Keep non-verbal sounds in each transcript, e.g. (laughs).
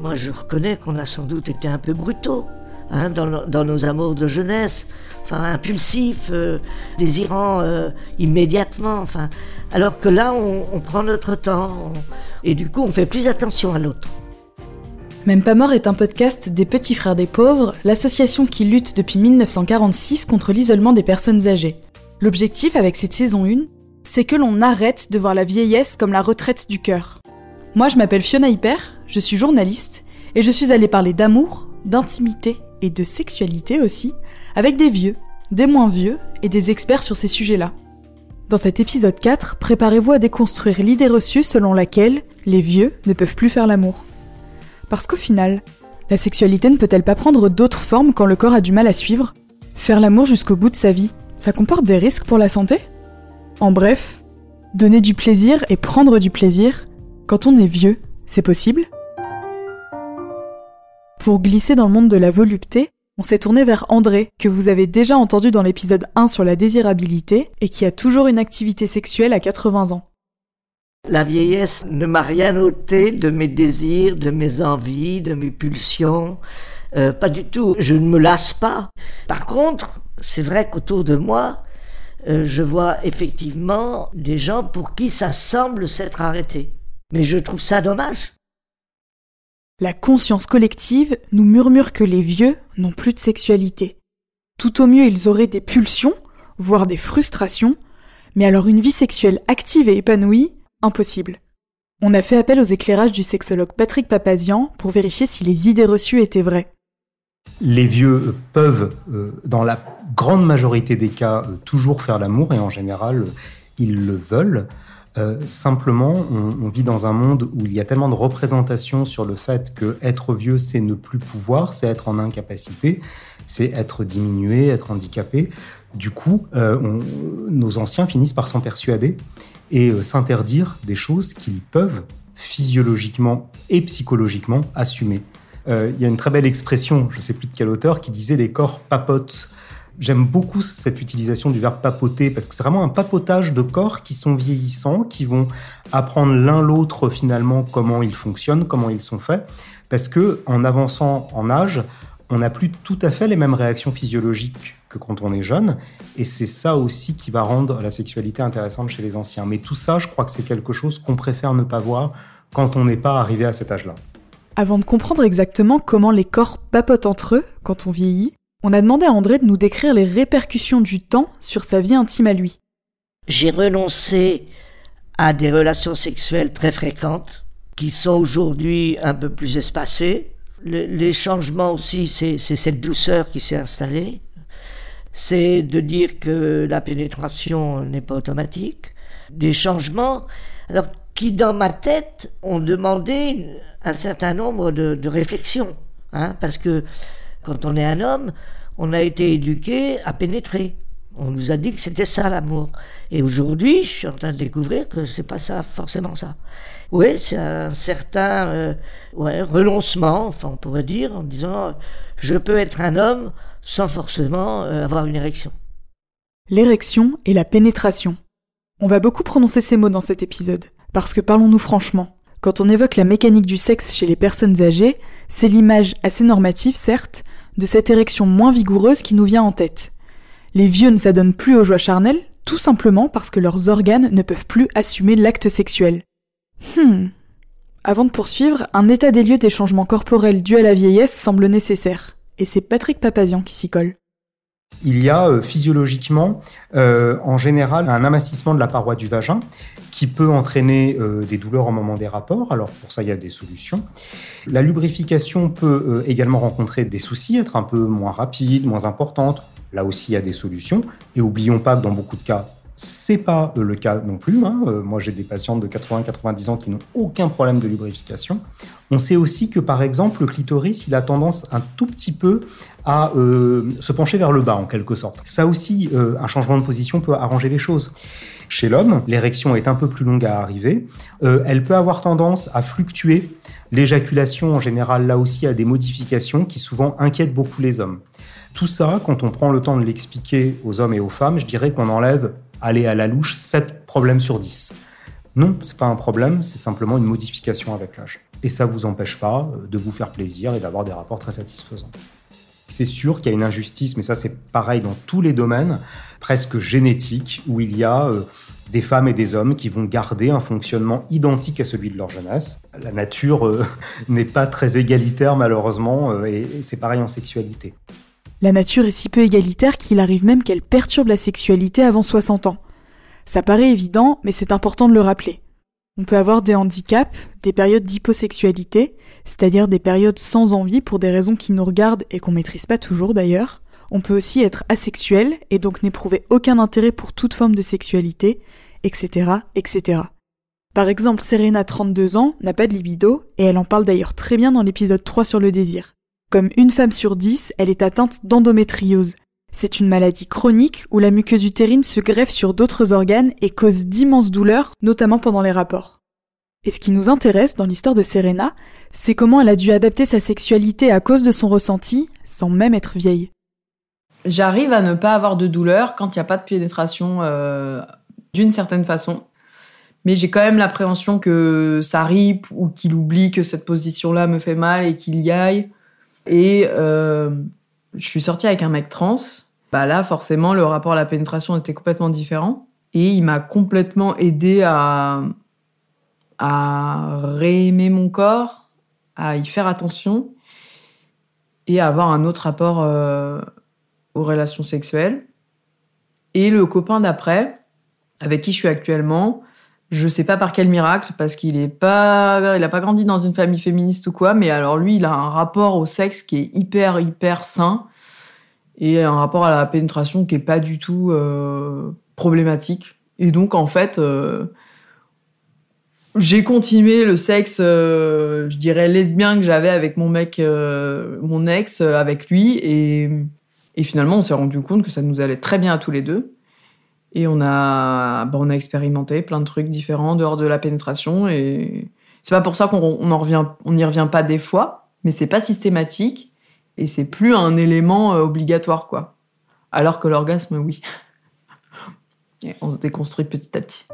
moi je reconnais qu'on a sans doute été un peu brutaux hein, dans, nos amours de jeunesse, enfin impulsifs, euh, désirant euh, immédiatement, enfin. Alors que là, on, prend notre temps et du coup, on fait plus attention à l'autre. Même pas mort est un podcast des Petits Frères des Pauvres, l'association qui lutte depuis 1946 contre l'isolement des personnes âgées. L'objectif avec cette saison 1, c'est que l'on arrête de voir la vieillesse comme la retraite du cœur. Moi, je m'appelle Fiona Hyper, je suis journaliste, et je suis allée parler d'amour, d'intimité et de sexualité aussi, avec des vieux, des moins vieux et des experts sur ces sujets-là. Dans cet épisode 4, préparez-vous à déconstruire l'idée reçue selon laquelle les vieux ne peuvent plus faire l'amour. Parce qu'au final, la sexualité ne peut-elle pas prendre d'autres formes quand le corps a du mal à suivre? Faire l'amour jusqu'au bout de sa vie, ça comporte des risques pour la santé? En bref, donner du plaisir et prendre du plaisir, quand on est vieux, c'est possible? Pour glisser dans le monde de la volupté, on s'est tourné vers André, que vous avez déjà entendu dans l'épisode 1 sur la désirabilité et qui a toujours une activité sexuelle à 80 ans. La vieillesse ne m'a rien ôté de mes désirs, de mes envies, de mes pulsions. Euh, pas du tout. Je ne me lasse pas. Par contre, c'est vrai qu'autour de moi, euh, je vois effectivement des gens pour qui ça semble s'être arrêté. Mais je trouve ça dommage. La conscience collective nous murmure que les vieux n'ont plus de sexualité. Tout au mieux, ils auraient des pulsions, voire des frustrations, mais alors une vie sexuelle active et épanouie, impossible. On a fait appel aux éclairages du sexologue Patrick Papazian pour vérifier si les idées reçues étaient vraies. Les vieux peuvent, euh, dans la grande majorité des cas, euh, toujours faire l'amour et en général, ils le veulent. Euh, simplement, on, vit dans un monde où il y a tellement de représentations sur le fait que être vieux, c'est ne plus pouvoir, c'est être en incapacité, c'est être diminué, être handicapé. Du coup, nos anciens finissent par s'en persuader et s'interdire des choses qu'ils peuvent physiologiquement et psychologiquement assumer. Euh, il y a une très belle expression, je ne sais plus de quel auteur, qui disait les corps papotent. J'aime beaucoup cette utilisation du verbe papoter parce que c'est vraiment un papotage de corps qui sont vieillissants, qui vont apprendre l'un l'autre finalement comment ils fonctionnent, comment ils sont faits. Parce que en avançant en âge, on n'a plus tout à fait les mêmes réactions physiologiques que quand on est jeune. Et c'est ça aussi qui va rendre la sexualité intéressante chez les anciens. Mais tout ça, je crois que c'est quelque chose qu'on préfère ne pas voir quand on n'est pas arrivé à cet âge-là. Avant de comprendre exactement comment les corps papotent entre eux quand on vieillit, on a demandé à André de nous décrire les répercussions du temps sur sa vie intime à lui. J'ai renoncé à des relations sexuelles très fréquentes, qui sont aujourd'hui un peu plus espacées. les changements aussi, c'est cette douceur qui s'est installée. C'est de dire que la pénétration n'est pas automatique. Des changements, alors qui dans ma tête ont demandé un certain nombre de, réflexions. Hein, parce que quand on est un homme, on a été éduqué à pénétrer. On nous a dit que c'était ça l'amour. Et aujourd'hui, je suis en train de découvrir que c'est pas ça, forcément ça. Oui, c'est un certain euh, ouais, renoncement, enfin on pourrait dire, en disant je peux être un homme sans forcément euh, avoir une érection. L'érection et la pénétration. On va beaucoup prononcer ces mots dans cet épisode, parce que parlons-nous franchement, quand on évoque la mécanique du sexe chez les personnes âgées, c'est l'image assez normative, certes, de cette érection moins vigoureuse qui nous vient en tête. Les vieux ne s'adonnent plus aux joies charnelles, tout simplement parce que leurs organes ne peuvent plus assumer l'acte sexuel. Hmm. Avant de poursuivre, un état des lieux des changements corporels dus à la vieillesse semble nécessaire. Et c'est Patrick Papazian qui s'y colle. Il y a euh, physiologiquement, euh, en général, un amincissement de la paroi du vagin qui peut entraîner euh, des douleurs au moment des rapports. Alors pour ça, il y a des solutions. La lubrification peut également rencontrer des soucis, être un peu moins rapide, moins importante. Là aussi, il y a des solutions. Et oublions pas que dans beaucoup de cas, c'est pas le cas non plus. Hein. moi, j'ai des patientes de 80-90 ans qui n'ont aucun problème de lubrification. On sait aussi que, par exemple, le clitoris, il a tendance un tout petit peu à euh, se pencher vers le bas, en quelque sorte. Ça aussi, euh, un changement de position peut arranger les choses. Chez l'homme, l'érection est un peu plus longue à arriver. Euh, elle peut avoir tendance à fluctuer. L'éjaculation, en général, là aussi, a des modifications qui souvent inquiètent beaucoup les hommes. Tout ça, quand on prend le temps de l'expliquer aux hommes et aux femmes, je dirais qu'on enlève aller à la louche 7 problèmes sur 10. Non, c'est pas un problème, c'est simplement une modification avec l'âge. et ça vous empêche pas de vous faire plaisir et d'avoir des rapports très satisfaisants. C'est sûr qu'il y a une injustice, mais ça c'est pareil dans tous les domaines, presque génétiques, où il y a des femmes et des hommes qui vont garder un fonctionnement identique à celui de leur jeunesse. La nature euh, (laughs) n'est pas très égalitaire malheureusement, euh, et c'est pareil en sexualité. La nature est si peu égalitaire qu'il arrive même qu'elle perturbe la sexualité avant 60 ans. Ça paraît évident, mais c'est important de le rappeler. On peut avoir des handicaps, des périodes d'hyposexualité, c'est-à-dire des périodes sans envie pour des raisons qui nous regardent et qu'on maîtrise pas toujours d'ailleurs. On peut aussi être asexuel et donc n'éprouver aucun intérêt pour toute forme de sexualité, etc., etc. Par exemple, Serena, 32 ans, n'a pas de libido, et elle en parle d'ailleurs très bien dans l'épisode 3 sur le désir. Comme une femme sur dix, elle est atteinte d'endométriose. C'est une maladie chronique où la muqueuse utérine se greffe sur d'autres organes et cause d'immenses douleurs, notamment pendant les rapports. Et ce qui nous intéresse dans l'histoire de Serena, c'est comment elle a dû adapter sa sexualité à cause de son ressenti, sans même être vieille. J'arrive à ne pas avoir de douleur quand il n'y a pas de pénétration euh, d'une certaine façon. Mais j'ai quand même l'appréhension que ça ripe ou qu'il oublie que cette position-là me fait mal et qu'il y aille. Et euh, je suis sortie avec un mec trans. Bah là, forcément, le rapport à la pénétration était complètement différent. Et il m'a complètement aidé à, à réaimer mon corps, à y faire attention et à avoir un autre rapport euh, aux relations sexuelles. Et le copain d'après, avec qui je suis actuellement, je sais pas par quel miracle, parce qu'il est pas, il a pas grandi dans une famille féministe ou quoi, mais alors lui, il a un rapport au sexe qui est hyper, hyper sain, et un rapport à la pénétration qui est pas du tout euh, problématique. Et donc, en fait, euh, j'ai continué le sexe, euh, je dirais lesbien que j'avais avec mon mec, mon ex, avec lui, et, et finalement, on s'est rendu compte que ça nous allait très bien à tous les deux. Et on a, bah, on a expérimenté plein de trucs différents dehors de la pénétration. Et c'est pas pour ça qu'on n'y revient pas des fois, mais c'est pas systématique et c'est plus un élément euh, obligatoire, quoi. Alors que l'orgasme, oui. (laughs) Et on se déconstruit petit à petit.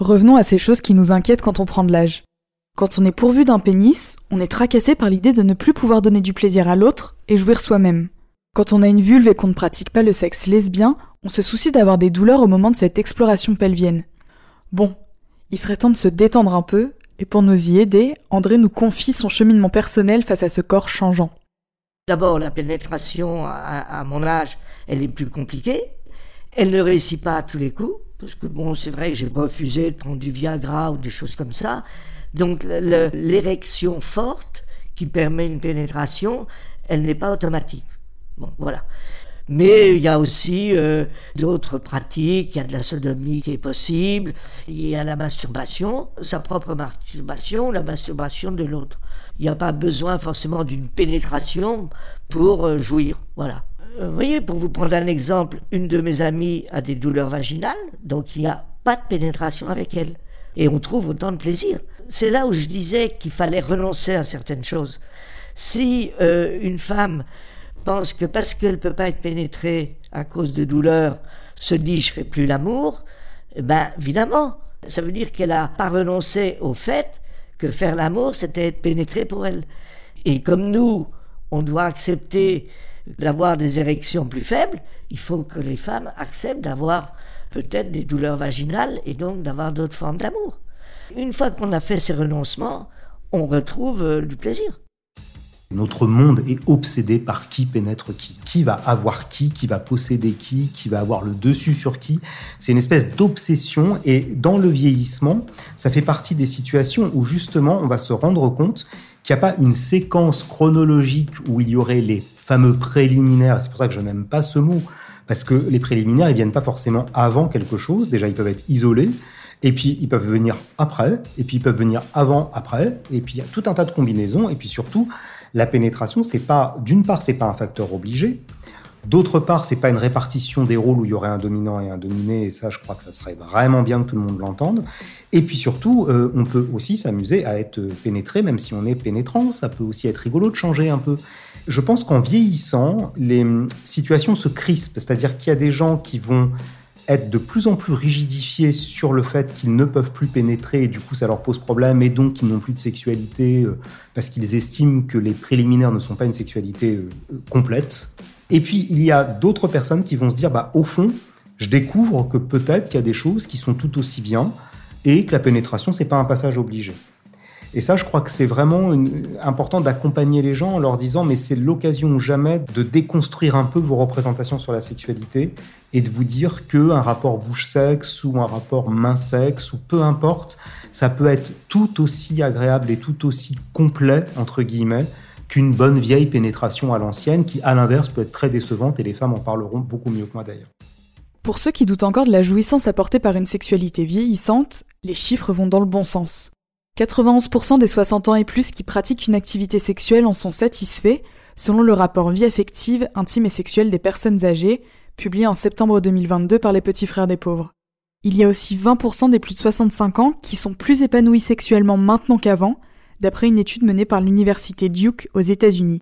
Revenons à ces choses qui nous inquiètent quand on prend de l'âge. Quand on est pourvu d'un pénis, on est tracassé par l'idée de ne plus pouvoir donner du plaisir à l'autre et jouir soi-même. Quand on a une vulve et qu'on ne pratique pas le sexe lesbien, on se soucie d'avoir des douleurs au moment de cette exploration pelvienne. Bon, il serait temps de se détendre un peu, et pour nous y aider, André nous confie son cheminement personnel face à ce corps changeant. D'abord, la pénétration à, mon âge, elle est plus compliquée. Elle ne réussit pas à tous les coups, parce que bon, c'est vrai que j'ai refusé de prendre du Viagra ou des choses comme ça. Donc l'érection forte qui permet une pénétration, elle n'est pas automatique. Bon, voilà. Mais il y a aussi euh, d'autres pratiques, il y a de la sodomie qui est possible, il y a la masturbation, sa propre masturbation, la masturbation de l'autre. Il n'y a pas besoin forcément d'une pénétration pour euh, jouir. Voilà. Euh, vous voyez, pour vous prendre un exemple, une de mes amies a des douleurs vaginales, donc il n'y a pas de pénétration avec elle. Et on trouve autant de plaisir. C'est là où je disais qu'il fallait renoncer à certaines choses. Si une femme pense que parce qu'elle ne peut pas être pénétrée à cause de douleurs, se dit je fais plus l'amour, eh ben évidemment, ça veut dire qu'elle n'a pas renoncé au fait que faire l'amour, c'était être pénétrée pour elle. Et comme nous, on doit accepter d'avoir des érections plus faibles, il faut que les femmes acceptent d'avoir peut-être des douleurs vaginales et donc d'avoir d'autres formes d'amour. Une fois qu'on a fait ces renoncements, on retrouve euh, du plaisir. Notre monde est obsédé par qui pénètre qui. Qui va avoir qui, qui va posséder qui, qui va avoir le dessus sur qui. C'est une espèce d'obsession et dans le vieillissement, ça fait partie des situations où justement on va se rendre compte qu'il n'y a pas une séquence chronologique où il y aurait les fameux préliminaires. C'est pour ça que je n'aime pas ce mot. Parce que les préliminaires, ils viennent pas forcément avant quelque chose. Déjà, ils peuvent être isolés. Et puis, ils peuvent venir après. Et puis, ils peuvent venir avant, après. Et puis, il y a tout un tas de combinaisons. Et puis, surtout, la pénétration, c'est pas, d'une part, c'est pas un facteur obligé. D'autre part, c'est pas une répartition des rôles où il y aurait un dominant et un dominé, et ça, je crois que ça serait vraiment bien que tout le monde l'entende. Et puis surtout, euh, on peut aussi s'amuser à être pénétré, même si on est pénétrant. Ça peut aussi être rigolo de changer un peu. Je pense qu'en vieillissant, les situations se crispent, c'est-à-dire qu'il y a des gens qui vont être de plus en plus rigidifiés sur le fait qu'ils ne peuvent plus pénétrer et du coup ça leur pose problème et donc qu'ils n'ont plus de sexualité euh, parce qu'ils estiment que les préliminaires ne sont pas une sexualité euh, complète. Et puis il y a d'autres personnes qui vont se dire bah au fond, je découvre que peut-être qu'il y a des choses qui sont tout aussi bien et que la pénétration c'est pas un passage obligé. Et ça, je crois que c'est vraiment important d'accompagner les gens en leur disant, mais c'est l'occasion ou jamais de déconstruire un peu vos représentations sur la sexualité et de vous dire que un rapport bouche-sexe ou un rapport main-sexe ou peu importe, ça peut être tout aussi agréable et tout aussi complet, entre guillemets, qu'une bonne vieille pénétration à l'ancienne qui, à l'inverse, peut être très décevante et les femmes en parleront beaucoup mieux que moi d'ailleurs. Pour ceux qui doutent encore de la jouissance apportée par une sexualité vieillissante, les chiffres vont dans le bon sens. 91% des 60 ans et plus qui pratiquent une activité sexuelle en sont satisfaits, selon le rapport Vie affective, intime et sexuelle des personnes âgées, publié en septembre 2022 par les Petits Frères des Pauvres. Il y a aussi 20% des plus de 65 ans qui sont plus épanouis sexuellement maintenant qu'avant, d'après une étude menée par l'université Duke aux États-Unis.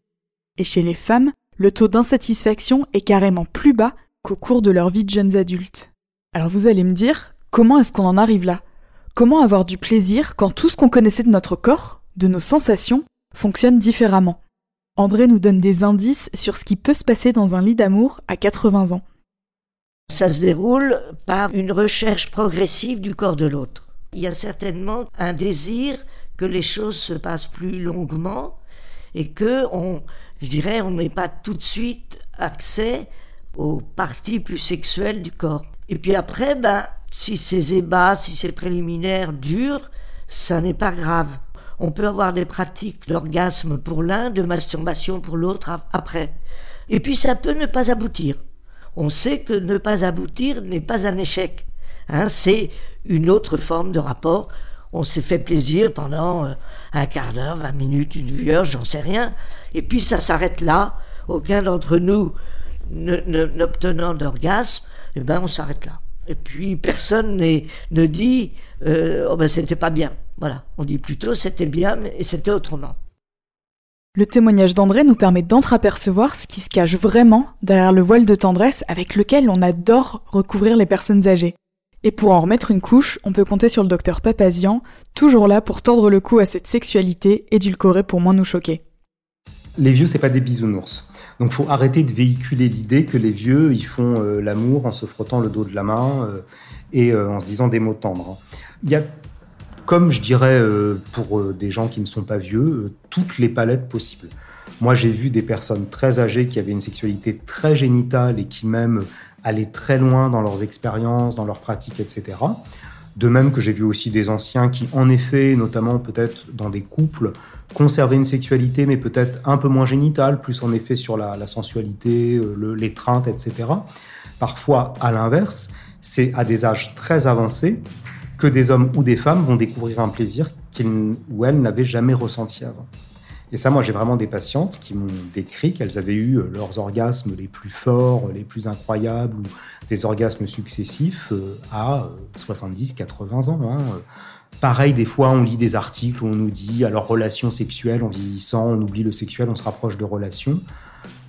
Et chez les femmes, le taux d'insatisfaction est carrément plus bas qu'au cours de leur vie de jeunes adultes. Alors vous allez me dire, comment est-ce qu'on en arrive là? Comment avoir du plaisir quand tout ce qu'on connaissait de notre corps, de nos sensations, fonctionne différemment? André nous donne des indices sur ce qui peut se passer dans un lit d'amour à 80 ans. Ça se déroule par une recherche progressive du corps de l'autre. Il y a certainement un désir que les choses se passent plus longuement et que on, je dirais, on n'ait pas tout de suite accès aux parties plus sexuelles du corps. Et puis après, ben, si ces ébats, si ces préliminaires durent, ça n'est pas grave. On peut avoir des pratiques d'orgasme pour l'un, de masturbation pour l'autre après. Et puis ça peut ne pas aboutir. On sait que ne pas aboutir n'est pas un échec. Hein, c'est une autre forme de rapport. On s'est fait plaisir pendant euh, un quart d'heure, vingt minutes, une demi-heure, j'en sais rien. Et puis ça s'arrête là. Aucun d'entre nous n'obtenant d'orgasme, eh ben on s'arrête là. Et puis personne ne dit euh, oh ben c'était pas bien. Voilà, on dit plutôt c'était bien et c'était autrement. Le témoignage d'André nous permet d'entreapercevoir ce qui se cache vraiment derrière le voile de tendresse avec lequel on adore recouvrir les personnes âgées. Et pour en remettre une couche, on peut compter sur le docteur Papazian, toujours là pour tordre le cou à cette sexualité édulcorée pour moins nous choquer. Les vieux, c'est pas des bisounours. Donc faut arrêter de véhiculer l'idée que les vieux, ils font euh, l'amour en se frottant le dos de la main euh, et euh, en se disant des mots tendres. Il y a, comme je dirais pour des gens qui ne sont pas vieux, toutes les palettes possibles. Moi, j'ai vu des personnes très âgées qui avaient une sexualité très génitale et qui même allaient très loin dans leurs expériences, dans leurs pratiques, etc. De même que j'ai vu aussi des anciens qui, en effet, notamment peut-être dans des couples, conservaient une sexualité, mais peut-être un peu moins génitale, plus en effet sur la, sensualité, euh, l'étreinte, etc. Parfois, à l'inverse, c'est à des âges très avancés que des hommes ou des femmes vont découvrir un plaisir qu'ils ou elles n'avaient jamais ressenti avant. Et ça, moi, j'ai vraiment des patientes qui m'ont décrit qu'elles avaient eu euh, leurs orgasmes les plus forts, les plus incroyables, ou des orgasmes successifs euh, à 70, 80 ans. Hein. Pareil, des fois, on lit des articles où on nous dit, alors, relation sexuelle, en vieillissant, on oublie le sexuel, on se rapproche de relations.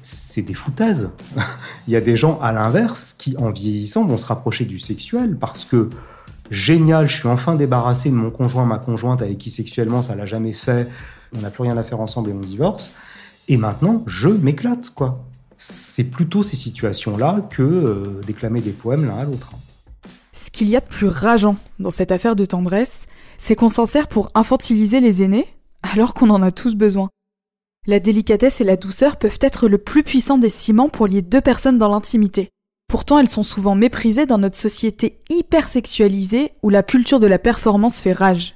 C'est des foutaises. (laughs) Il y a des gens, à l'inverse, qui, en vieillissant, vont se rapprocher du sexuel parce que génial, je suis enfin débarrassé de mon conjoint, ma conjointe avec qui sexuellement ça l'a jamais fait, on n'a plus rien à faire ensemble et on divorce. Et maintenant, je m'éclate, quoi. C'est plutôt ces situations-là que euh, déclamer des poèmes l'un à l'autre. Ce qu'il y a de plus rageant dans cette affaire de tendresse, c'est qu'on s'en sert pour infantiliser les aînés, alors qu'on en a tous besoin. La délicatesse et la douceur peuvent être le plus puissant des ciments pour lier deux personnes dans l'intimité. Pourtant, elles sont souvent méprisées dans notre société hyper sexualisée où la culture de la performance fait rage.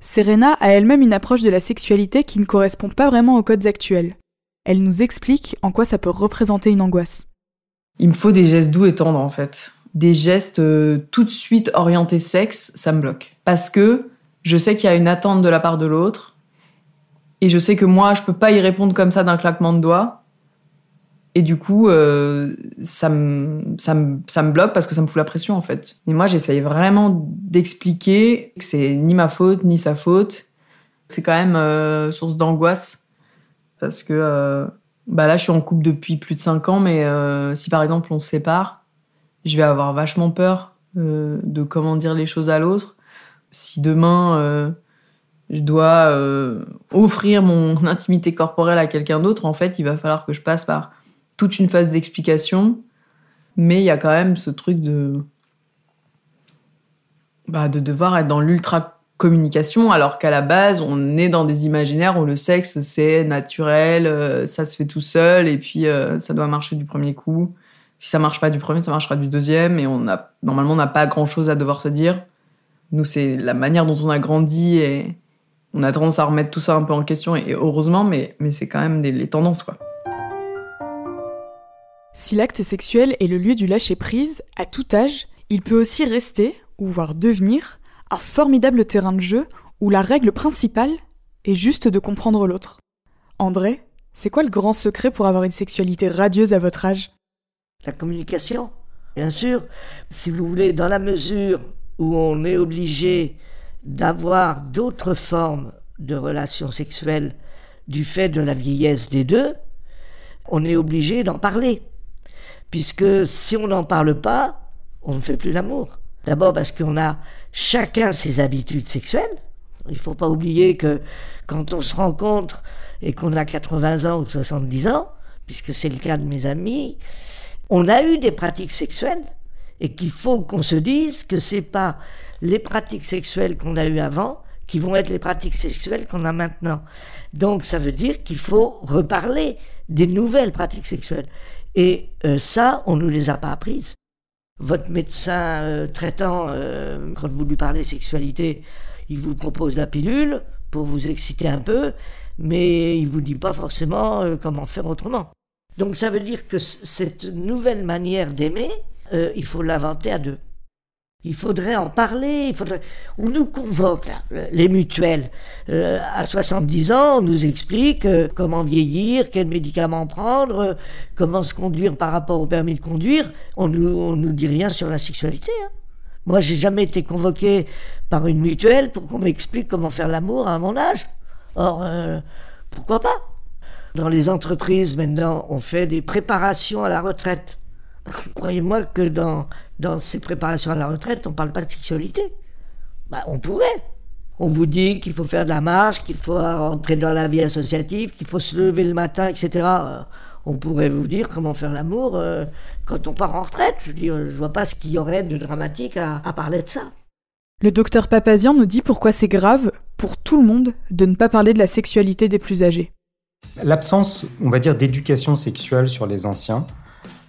Serena a elle-même une approche de la sexualité qui ne correspond pas vraiment aux codes actuels. Elle nous explique en quoi ça peut représenter une angoisse. Il me faut des gestes doux et tendres en fait. Des gestes euh, tout de suite orientés sexe, ça me bloque. Parce que je sais qu'il y a une attente de la part de l'autre. Et je sais que moi, je peux pas y répondre comme ça d'un claquement de doigts. Et du coup, euh, ça, me, ça, ça bloque parce que ça me fout la pression, en fait. Et moi, j'essaye vraiment d'expliquer que c'est ni ma faute, ni sa faute. C'est quand même euh, source d'angoisse. Parce que euh, bah là, je suis en couple depuis plus de 5 ans, mais si par exemple on se sépare, je vais avoir vachement peur de comment dire les choses à l'autre. Si demain je dois offrir mon (laughs) intimité corporelle à quelqu'un d'autre, en fait, il va falloir que je passe par toute une phase d'explication. Mais il y a quand même ce truc de, bah, de devoir être dans l'ultra communication, alors qu'à la base, on est dans des imaginaires où le sexe, c'est naturel, ça se fait tout seul, et puis ça doit marcher du premier coup si ça marche pas du premier, ça marchera du deuxième. Et on a, normalement, on n'a pas grand chose à devoir se dire. Nous, c'est la manière dont on a grandi et on a tendance à remettre tout ça un peu en question. Et heureusement, mais, mais c'est quand même des, les tendances, quoi. Si l'acte sexuel est le lieu du lâcher-prise, à tout âge, il peut aussi rester, ou voire devenir, un formidable terrain de jeu où la règle principale est juste de comprendre l'autre. André, c'est quoi le grand secret pour avoir une sexualité radieuse à votre âge? La communication. Bien sûr, si vous voulez, dans la mesure où on est obligé d'avoir d'autres formes de relations sexuelles du fait de la vieillesse des deux, on est obligé d'en parler. Puisque si on n'en parle pas, on ne fait plus l'amour. D'abord parce qu'on a chacun ses habitudes sexuelles. Il ne faut pas oublier que quand on se rencontre et qu'on a 80 ans ou 70 ans, puisque c'est le cas de mes amis, on a eu des pratiques sexuelles et qu'il faut qu'on se dise que c'est pas les pratiques sexuelles qu'on a eues avant qui vont être les pratiques sexuelles qu'on a maintenant. Donc ça veut dire qu'il faut reparler des nouvelles pratiques sexuelles. Et euh, ça, on ne les a pas apprises. Votre médecin euh, traitant, euh, quand vous lui parlez sexualité, il vous propose la pilule pour vous exciter un peu, mais il vous dit pas forcément comment faire autrement. Donc ça veut dire que cette nouvelle manière d'aimer, il faut l'inventer à deux. Il faudrait en parler. Il faudrait... On nous convoque, là, les mutuelles. Euh, à 70 ans, on nous explique euh, comment vieillir, quels médicaments prendre, comment se conduire par rapport au permis de conduire. On nous, nous dit rien sur la sexualité. Hein. Moi, j'ai jamais été convoqué par une mutuelle pour qu'on m'explique comment faire l'amour à mon âge. Or, pourquoi pas? Dans les entreprises, maintenant, on fait des préparations à la retraite. Croyez-moi que dans, dans ces préparations à la retraite, on ne parle pas de sexualité. Bah, on pourrait. On vous dit qu'il faut faire de la marche, qu'il faut entrer dans la vie associative, qu'il faut se lever le matin, etc. Euh, on pourrait vous dire comment faire l'amour euh, quand on part en retraite. Je ne vois pas ce qu'il y aurait de dramatique à, à parler de ça. Le docteur Papazian nous dit pourquoi c'est grave, pour tout le monde, de ne pas parler de la sexualité des plus âgés. L'absence, on va dire, d'éducation sexuelle sur les anciens,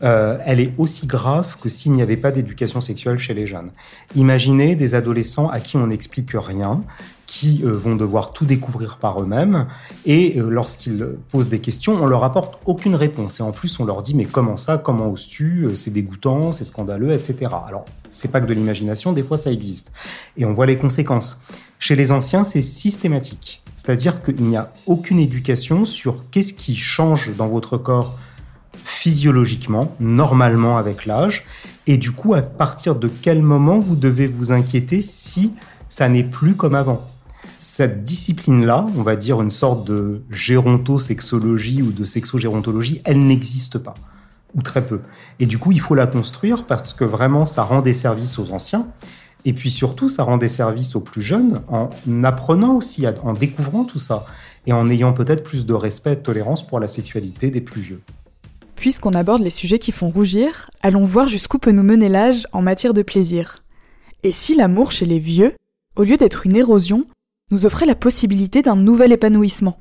euh, elle est aussi grave que s'il n'y avait pas d'éducation sexuelle chez les jeunes. Imaginez des adolescents à qui on n'explique rien, qui euh, vont devoir tout découvrir par eux-mêmes, et euh, lorsqu'ils posent des questions, on leur apporte aucune réponse. Et en plus, on leur dit mais comment ça, comment oses-tu, c'est dégoûtant, c'est scandaleux, etc. Alors, c'est pas que de l'imagination, des fois ça existe. Et on voit les conséquences. Chez les anciens, c'est systématique. C'est-à-dire qu'il n'y a aucune éducation sur qu'est-ce qui change dans votre corps physiologiquement, normalement avec l'âge, et du coup à partir de quel moment vous devez vous inquiéter si ça n'est plus comme avant? Cette discipline-là, on va dire une sorte de gérontosexologie ou de sexogérontologie, elle n'existe pas, ou très peu. Et du coup, il faut la construire parce que vraiment, ça rend des services aux anciens. Et puis surtout, ça rend des services aux plus jeunes en apprenant aussi, en découvrant tout ça et en ayant peut-être plus de respect et de tolérance pour la sexualité des plus vieux. Puisqu'on aborde les sujets qui font rougir, allons voir jusqu'où peut nous mener l'âge en matière de plaisir. Et si l'amour chez les vieux, au lieu d'être une érosion, nous offrait la possibilité d'un nouvel épanouissement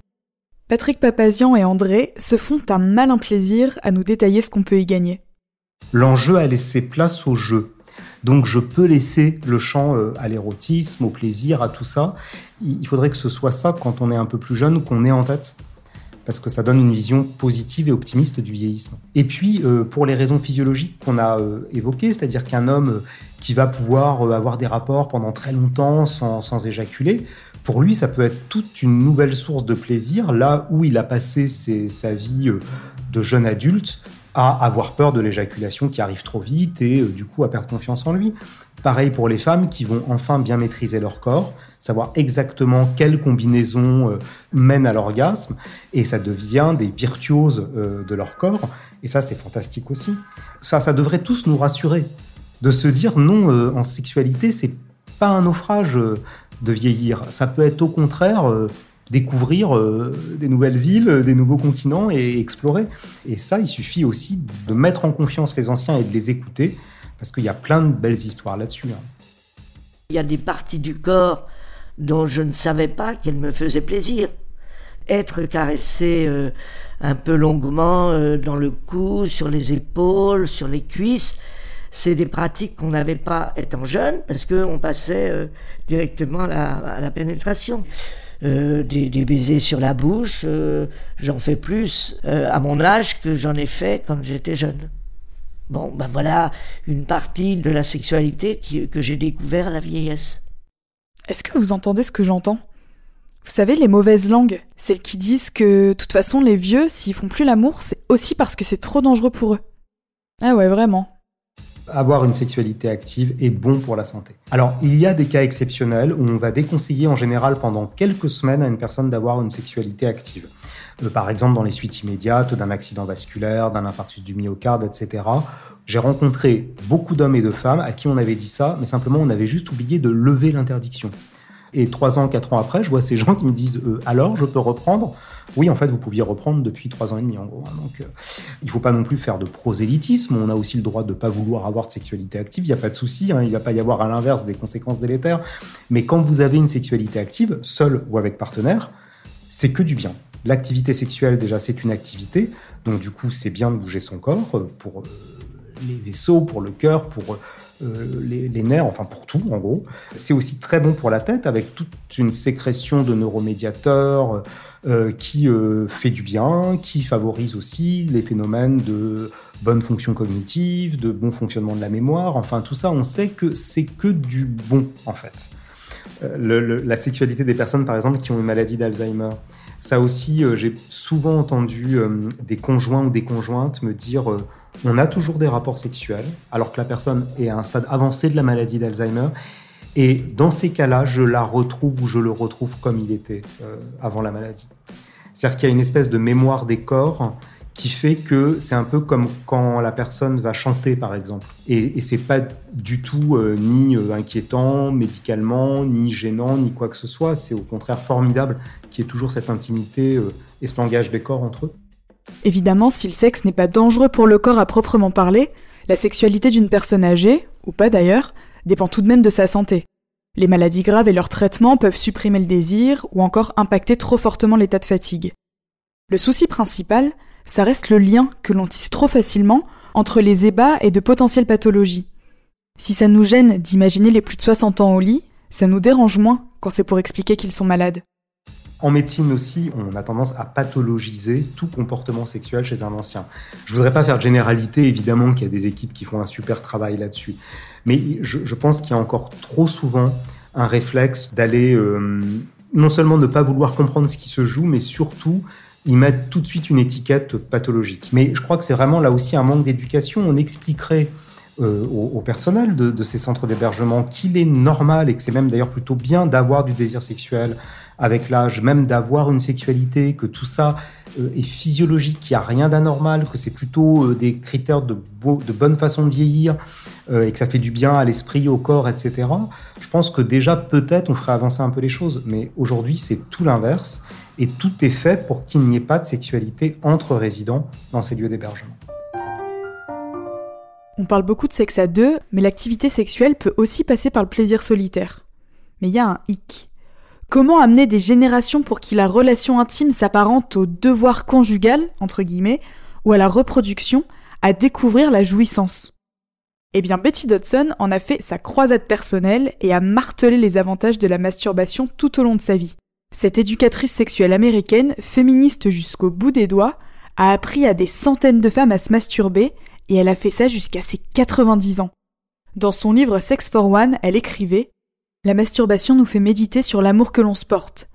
Patrick Papazian et André se font un malin plaisir à nous détailler ce qu'on peut y gagner. L'enjeu a laissé place au jeu. Donc je peux laisser le champ euh, à l'érotisme, au plaisir, à tout ça. Il faudrait que ce soit ça quand on est un peu plus jeune, qu'on ait en tête parce que ça donne une vision positive et optimiste du vieillissement. Et puis, euh, pour les raisons physiologiques qu'on a euh, évoquées, c'est-à-dire qu'un homme qui va pouvoir avoir des rapports pendant très longtemps sans, sans, éjaculer, pour lui, ça peut être toute une nouvelle source de plaisir, là où il a passé sa vie de jeune adulte à avoir peur de l'éjaculation qui arrive trop vite et euh, du coup à perdre confiance en lui. Pareil pour les femmes qui vont enfin bien maîtriser leur corps, savoir exactement quelle combinaison euh, mène à l'orgasme, et ça devient des virtuoses euh, de leur corps, et ça c'est fantastique aussi. Ça, ça devrait tous nous rassurer. de se dire non, en sexualité, c'est pas un naufrage de vieillir. Ça peut être au contraire euh, découvrir des nouvelles îles, des nouveaux continents et explorer. Et ça, il suffit aussi de mettre en confiance les anciens et de les écouter, parce qu'il y a plein de belles histoires là-dessus. Hein. Il y a des parties du corps dont je ne savais pas qu'elles me faisaient plaisir. Être caressé un peu longuement dans le cou, sur les épaules, sur les cuisses, c'est des pratiques qu'on n'avait pas étant jeune, parce qu'on passait euh, directement à la, pénétration. Euh, des, baisers sur la bouche, euh, j'en fais plus à mon âge que j'en ai fait quand j'étais jeune. Bon, ben voilà une partie de la sexualité que j'ai découvert à la vieillesse. Est-ce que vous entendez ce que j'entends? Vous savez, les mauvaises langues, celles qui disent que, de toute façon, les vieux, s'ils font plus l'amour, c'est aussi parce que c'est trop dangereux pour eux. Ah ouais, vraiment avoir une sexualité active est bon pour la santé. Alors, il y a des cas exceptionnels où on va déconseiller en général pendant quelques semaines à une personne d'avoir une sexualité active. Euh, par exemple, dans les suites immédiates d'un accident vasculaire, d'un infarctus du myocarde, etc. J'ai rencontré beaucoup d'hommes et de femmes à qui on avait dit ça, mais simplement on avait juste oublié de lever l'interdiction. Et trois ans, quatre ans après, je vois ces (laughs) gens qui me disent euh, alors, je peux reprendre? Oui, en fait, vous pouviez reprendre depuis trois ans et demi, en gros. Hein. Donc, euh, il ne faut pas non plus faire de prosélytisme. On a aussi le droit de ne pas vouloir avoir de sexualité active. Il n'y a pas de souci. Hein. Il ne va pas y avoir à l'inverse des conséquences délétères. Mais quand vous avez une sexualité active, seul ou avec partenaire, c'est que du bien. L'activité sexuelle, déjà, c'est une activité. Donc, du coup, c'est bien de bouger son corps pour euh, les vaisseaux, pour le cœur, pour euh, les, nerfs, enfin pour tout en gros. C'est aussi très bon pour la tête avec toute une sécrétion de neuromédiateurs euh, qui euh, fait du bien, qui favorise aussi les phénomènes de bonne fonction cognitive, de bon fonctionnement de la mémoire. Enfin tout ça, on sait que c'est que du bon en fait. la sexualité des personnes par exemple qui ont une maladie d'Alzheimer. Ça aussi, j'ai souvent entendu des conjoints ou des conjointes me dire on a toujours des rapports sexuels, alors que la personne est à un stade avancé de la maladie d'Alzheimer. Et dans ces cas-là, je la retrouve ou je le retrouve comme il était euh, avant la maladie. C'est-à-dire qu'il y a une espèce de mémoire des corps qui fait que c'est un peu comme quand la personne va chanter, par exemple. Et, c'est pas du tout euh, ni euh, inquiétant médicalement, ni gênant, ni quoi que ce soit. C'est au contraire formidable qu'il y ait toujours cette intimité et ce langage des corps entre eux. Évidemment, si le sexe n'est pas dangereux pour le corps à proprement parler, la sexualité d'une personne âgée, ou pas d'ailleurs, dépend tout de même de sa santé. Les maladies graves et leur traitement peuvent supprimer le désir ou encore impacter trop fortement l'état de fatigue. Le souci principal, ça reste le lien que l'on tisse trop facilement entre les ébats et de potentielles pathologies. Si ça nous gêne d'imaginer les plus de 60 ans au lit, ça nous dérange moins quand c'est pour expliquer qu'ils sont malades. En médecine aussi, on a tendance à pathologiser tout comportement sexuel chez un ancien. Je voudrais pas faire de généralité, évidemment qu'il y a des équipes qui font un super travail là-dessus. Mais je, pense qu'il y a encore trop souvent un réflexe d'aller euh, non seulement ne pas vouloir comprendre ce qui se joue, mais surtout y mettre tout de suite une étiquette pathologique. Mais je crois que c'est vraiment là aussi un manque d'éducation. On expliquerait euh, au, personnel de, ces centres d'hébergement qu'il est normal et que c'est même d'ailleurs plutôt bien d'avoir du désir sexuel avec l'âge, même d'avoir une sexualité, que tout ça euh, est physiologique, qu'il n'y a rien d'anormal, que c'est plutôt euh, des critères de, de, bonne façon de vieillir et que ça fait du bien à l'esprit, au corps, etc. Je pense que déjà peut-être on ferait avancer un peu les choses, mais aujourd'hui c'est tout l'inverse et tout est fait pour qu'il n'y ait pas de sexualité entre résidents dans ces lieux d'hébergement. On parle beaucoup de sexe à deux, mais l'activité sexuelle peut aussi passer par le plaisir solitaire. Mais il y a un hic. Comment amener des générations pour que la relation intime s'apparente au devoir conjugal, entre guillemets, ou à la reproduction, à découvrir la jouissance? Eh bien, Betty Dodson en a fait sa croisade personnelle et a martelé les avantages de la masturbation tout au long de sa vie. Cette éducatrice sexuelle américaine, féministe jusqu'au bout des doigts, a appris à des centaines de femmes à se masturber et elle a fait ça jusqu'à ses 90 ans. Dans son livre Sex for One, elle écrivait la masturbation nous fait méditer sur l'amour que l'on se porte.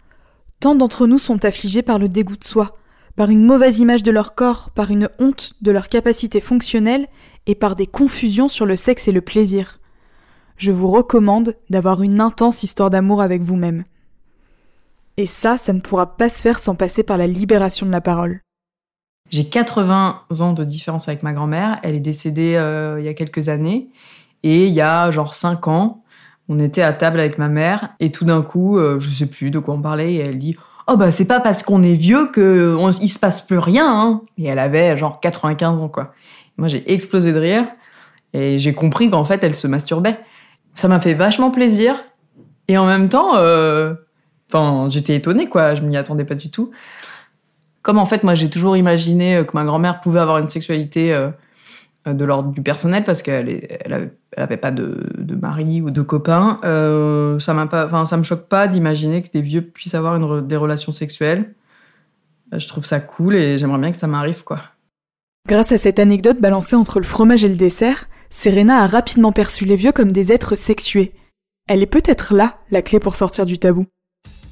Tant d'entre nous sont affligés par le dégoût de soi, par une mauvaise image de leur corps, par une honte de leur capacité fonctionnelle et par des confusions sur le sexe et le plaisir. Je vous recommande d'avoir une intense histoire d'amour avec vous-même. Et ça, ça ne pourra pas se faire sans passer par la libération de la parole. J'ai 80 ans de différence avec ma grand-mère. Elle est décédée euh, il y a quelques années. Et il y a genre 5 ans, on était à table avec ma mère et tout d'un coup, euh, je sais plus de quoi on parlait et elle dit Oh bah c'est pas parce qu'on est vieux que il se passe plus rien. Hein. Et elle avait genre 95 ans quoi. moi j'ai explosé de rire et j'ai compris qu'en fait elle se masturbait. Ça m'a fait vachement plaisir et en même temps, euh, enfin j'étais étonnée quoi. Je m'y attendais pas du tout. Comme en fait moi j'ai toujours imaginé que ma grand-mère pouvait avoir une sexualité euh, euh, de l'ordre du personnel parce qu'elle elle avait, pas de, de, mari ou de copain. Euh, ça m'a pas, enfin ça me choque pas d'imaginer que des vieux puissent avoir une, des relations sexuelles. Euh, je trouve ça cool et j'aimerais bien que ça m'arrive quoi. Grâce à cette anecdote balancée entre le fromage et le dessert, Serena a rapidement perçu les vieux comme des êtres sexués. Elle est peut-être là la clé pour sortir du tabou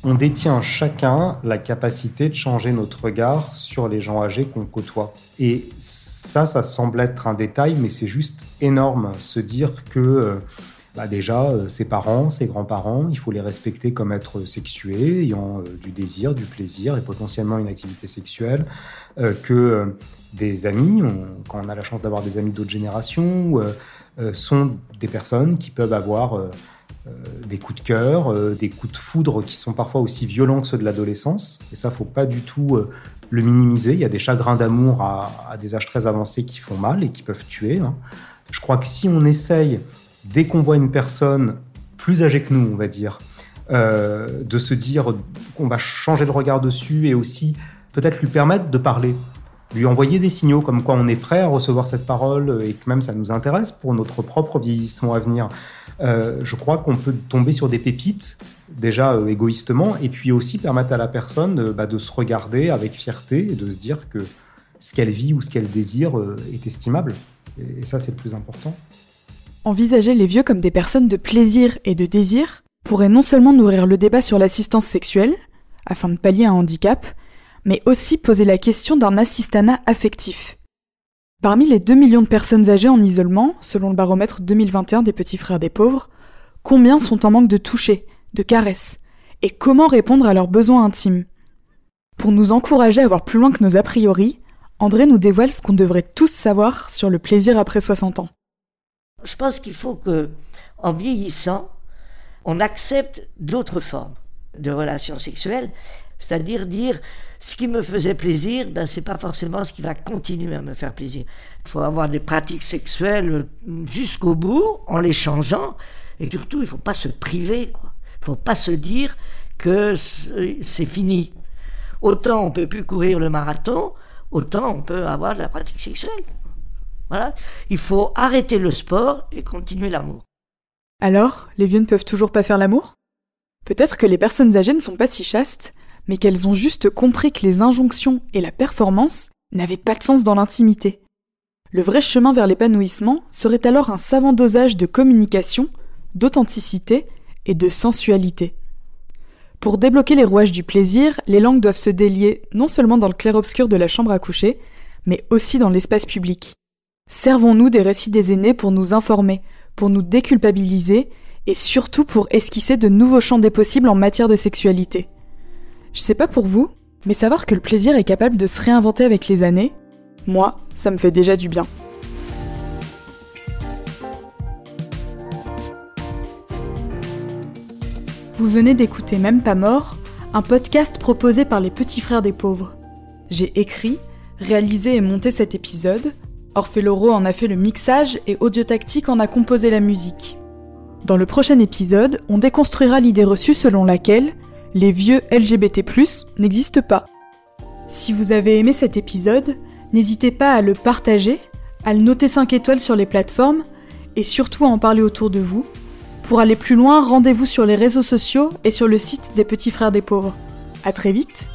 on détient chacun la capacité de changer notre regard sur les gens âgés qu'on côtoie. Et ça, ça semble être un détail, mais c'est juste énorme. Se dire que euh, bah déjà, euh, ses parents, ses grands-parents, il faut les respecter comme êtres sexués, ayant euh, du désir, du plaisir et potentiellement une activité sexuelle, que des amis, quand on a la chance d'avoir des amis d'autres générations, sont des personnes qui peuvent avoir des coups de cœur, euh, des coups de foudre qui sont parfois aussi violents que ceux de l'adolescence. Et ça, faut pas du tout euh, le minimiser. Il y a des chagrins d'amour à, des âges très avancés qui font mal et qui peuvent tuer. Hein. Je crois que si on essaye, dès qu'on voit une personne plus âgée que nous, on va dire, de se dire qu'on va changer le regard dessus et aussi peut-être lui permettre de parler lui envoyer des signaux comme quoi on est prêt à recevoir cette parole et que même ça nous intéresse pour notre propre vieillissement à venir. Euh, je crois qu'on peut tomber sur des pépites, déjà euh, égoïstement, et puis aussi permettre à la personne euh, bah, de se regarder avec fierté et de se dire que ce qu'elle vit ou ce qu'elle désire est estimable. Et, et ça, c'est le plus important. Envisager les vieux comme des personnes de plaisir et de désir pourrait non seulement nourrir le débat sur l'assistance sexuelle, afin de pallier un handicap, mais aussi poser la question d'un assistanat affectif. Parmi les 2 millions de personnes âgées en isolement, selon le baromètre 2021 des petits frères des pauvres, combien sont en manque de toucher, de caresses, et comment répondre à leurs besoins intimes? Pour nous encourager à voir plus loin que nos a priori, André nous dévoile ce qu'on devrait tous savoir sur le plaisir après 60 ans. Je pense qu'il faut que, en vieillissant, on accepte d'autres formes de relations sexuelles c'est-à-dire dire ce qui me faisait plaisir, ben, c'est pas forcément ce qui va continuer à me faire plaisir. Il faut avoir des pratiques sexuelles jusqu'au bout, en les changeant, et surtout, il faut pas se priver. Il faut pas se dire que c'est fini. Autant on peut plus courir le marathon, autant on peut avoir de la pratique sexuelle. Voilà. Il faut arrêter le sport et continuer l'amour. Alors, les vieux ne peuvent toujours pas faire l'amour? Peut-être que les personnes âgées ne sont pas si chastes, mais qu'elles ont juste compris que les injonctions et la performance n'avaient pas de sens dans l'intimité. Le vrai chemin vers l'épanouissement serait alors un savant dosage de communication, d'authenticité et de sensualité. Pour débloquer les rouages du plaisir, les langues doivent se délier non seulement dans le clair-obscur de la chambre à coucher, mais aussi dans l'espace public. Servons-nous des récits des aînés pour nous informer, pour nous déculpabiliser et surtout pour esquisser de nouveaux champs des possibles en matière de sexualité. Je sais pas pour vous, mais savoir que le plaisir est capable de se réinventer avec les années, moi, ça me fait déjà du bien. Vous venez d'écouter Même pas mort, un podcast proposé par les petits frères des pauvres. J'ai écrit, réalisé et monté cet épisode. Orphée Loro en a fait le mixage et Audio Tactique en a composé la musique. Dans le prochain épisode, on déconstruira l'idée reçue selon laquelle les vieux LGBT+, n'existent pas. Si vous avez aimé cet épisode, n'hésitez pas à le partager, à le noter 5 étoiles sur les plateformes et surtout à en parler autour de vous. Pour aller plus loin, rendez-vous sur les réseaux sociaux et sur le site des Petits Frères des Pauvres. À très vite